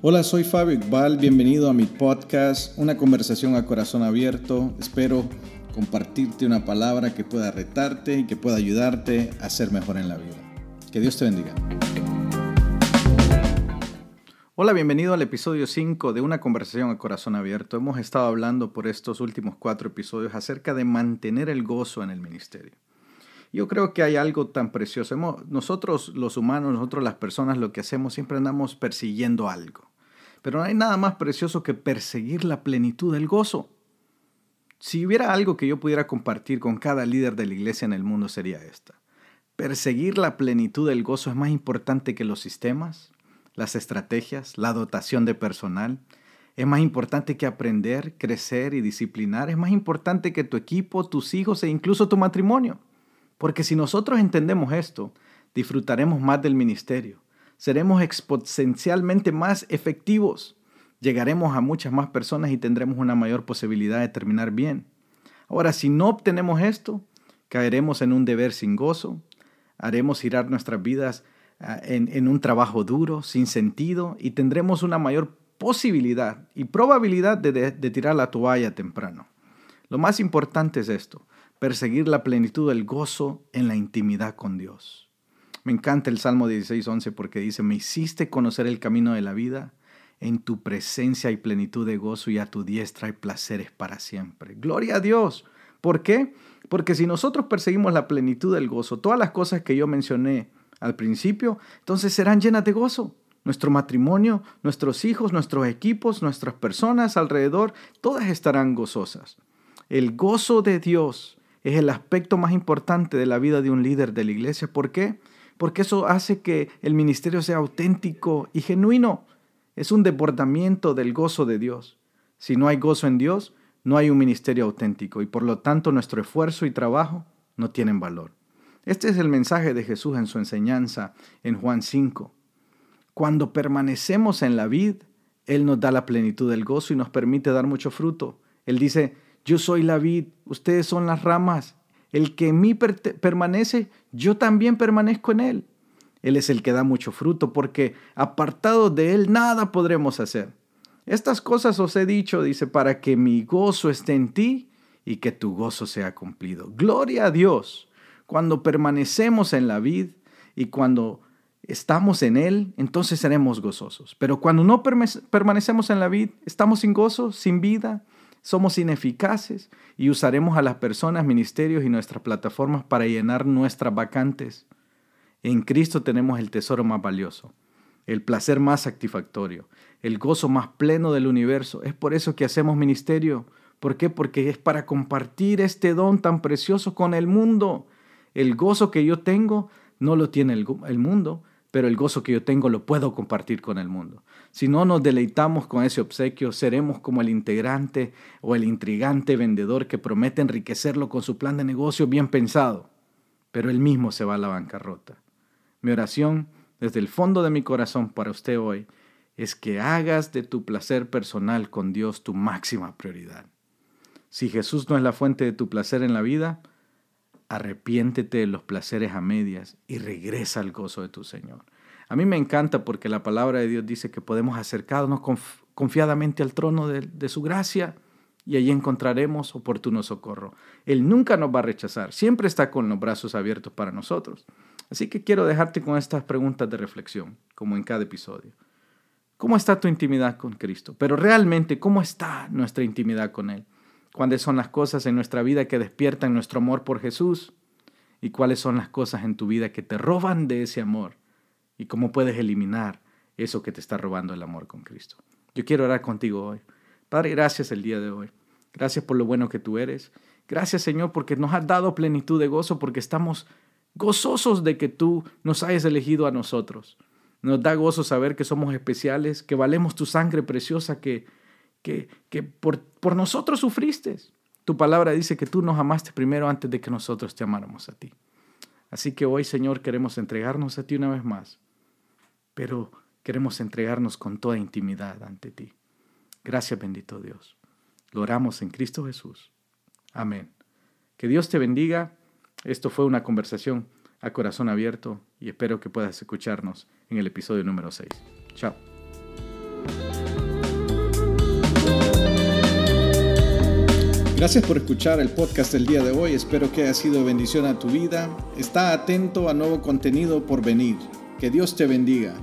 Hola, soy Fabio Iqbal, bienvenido a mi podcast, una conversación a corazón abierto. Espero compartirte una palabra que pueda retarte y que pueda ayudarte a ser mejor en la vida. Que Dios te bendiga. Hola, bienvenido al episodio 5 de Una conversación a corazón abierto. Hemos estado hablando por estos últimos cuatro episodios acerca de mantener el gozo en el ministerio. Yo creo que hay algo tan precioso. nosotros los humanos, nosotros las personas, lo que hacemos siempre andamos persiguiendo algo. Pero no hay nada más precioso que perseguir la plenitud del gozo. Si hubiera algo que yo pudiera compartir con cada líder de la iglesia en el mundo sería esta. Perseguir la plenitud del gozo es más importante que los sistemas, las estrategias, la dotación de personal. Es más importante que aprender, crecer y disciplinar. Es más importante que tu equipo, tus hijos e incluso tu matrimonio. Porque si nosotros entendemos esto, disfrutaremos más del ministerio, seremos exponencialmente más efectivos, llegaremos a muchas más personas y tendremos una mayor posibilidad de terminar bien. Ahora, si no obtenemos esto, caeremos en un deber sin gozo, haremos girar nuestras vidas ah, en, un trabajo duro, sin sentido, y tendremos una mayor posibilidad y probabilidad de tirar la toalla temprano. Lo más importante es esto, perseguir la plenitud del gozo en la intimidad con Dios. Me encanta el Salmo 16.11 porque dice, me hiciste conocer el camino de la vida, en tu presencia hay plenitud de gozo y a tu diestra hay placeres para siempre. Gloria a Dios. ¿Por qué? Porque si nosotros perseguimos la plenitud del gozo, todas las cosas que yo mencioné al principio, entonces serán llenas de gozo. Nuestro matrimonio, nuestros hijos, nuestros equipos, nuestras personas alrededor, todas estarán gozosas. El gozo de Dios es el aspecto más importante de la vida de un líder de la iglesia. ¿Por qué? Porque eso hace que el ministerio sea auténtico y genuino. Es un desbordamiento del gozo de Dios. Si no hay gozo en Dios, no hay un ministerio auténtico y por lo tanto nuestro esfuerzo y trabajo no tienen valor. Este es el mensaje de Jesús en su enseñanza en Juan 5. Cuando permanecemos en la vid, Él nos da la plenitud del gozo y nos permite dar mucho fruto. Él dice, yo soy la vid, ustedes son las ramas. El que en mí permanece, yo también permanezco en él. Él es el que da mucho fruto, porque apartado de él nada podremos hacer. Estas cosas os he dicho, dice, para que mi gozo esté en ti y que tu gozo sea cumplido. Gloria a Dios. Cuando permanecemos en la vid y cuando estamos en Él, entonces seremos gozosos. Pero cuando no permanecemos en la vid, estamos sin gozo, sin vida, somos ineficaces y usaremos a las personas, ministerios y nuestras plataformas para llenar nuestras vacantes. En Cristo tenemos el tesoro más valioso, el placer más satisfactorio, el gozo más pleno del universo. Es por eso que hacemos ministerio. ¿Por qué? Porque es para compartir este don tan precioso con el mundo. El gozo que yo tengo no lo tiene el, el mundo, pero el gozo que yo tengo lo puedo compartir con el mundo. Si no nos deleitamos con ese obsequio, seremos como el integrante o el intrigante vendedor que promete enriquecerlo con su plan de negocio bien pensado, pero él mismo se va a la bancarrota. Mi oración desde el fondo de mi corazón para usted hoy es que hagas de tu placer personal con Dios tu máxima prioridad. Si Jesús no es la fuente de tu placer en la vida, arrepiéntete de los placeres a medias y regresa al gozo de tu Señor. A mí me encanta porque la palabra de Dios dice que podemos acercarnos confiadamente al trono de, de su gracia y allí encontraremos oportuno socorro. Él nunca nos va a rechazar, siempre está con los brazos abiertos para nosotros. Así que quiero dejarte con estas preguntas de reflexión, como en cada episodio. ¿Cómo está tu intimidad con Cristo? Pero realmente, ¿cómo está nuestra intimidad con Él? ¿Cuáles son las cosas en nuestra vida que despiertan nuestro amor por Jesús? ¿Y cuáles son las cosas en tu vida que te roban de ese amor? ¿Y cómo puedes eliminar eso que te está robando el amor con Cristo? Yo quiero orar contigo hoy. Padre, gracias el día de hoy. Gracias por lo bueno que tú eres. Gracias Señor porque nos has dado plenitud de gozo, porque estamos gozosos de que tú nos hayas elegido a nosotros. Nos da gozo saber que somos especiales, que valemos tu sangre preciosa, que que, por, por nosotros sufriste. Tu palabra dice que tú nos amaste primero antes de que nosotros te amáramos a ti. Así que hoy, Señor, queremos entregarnos a ti una vez más, pero queremos entregarnos con toda intimidad ante ti. Gracias, bendito Dios. Lo oramos en Cristo Jesús. Amén. Que Dios te bendiga. Esto fue una conversación a corazón abierto y espero que puedas escucharnos en el episodio número 6. Chao. Gracias por escuchar el podcast del día de hoy. Espero que haya sido bendición a tu vida. Está atento a nuevo contenido por venir. Que Dios te bendiga.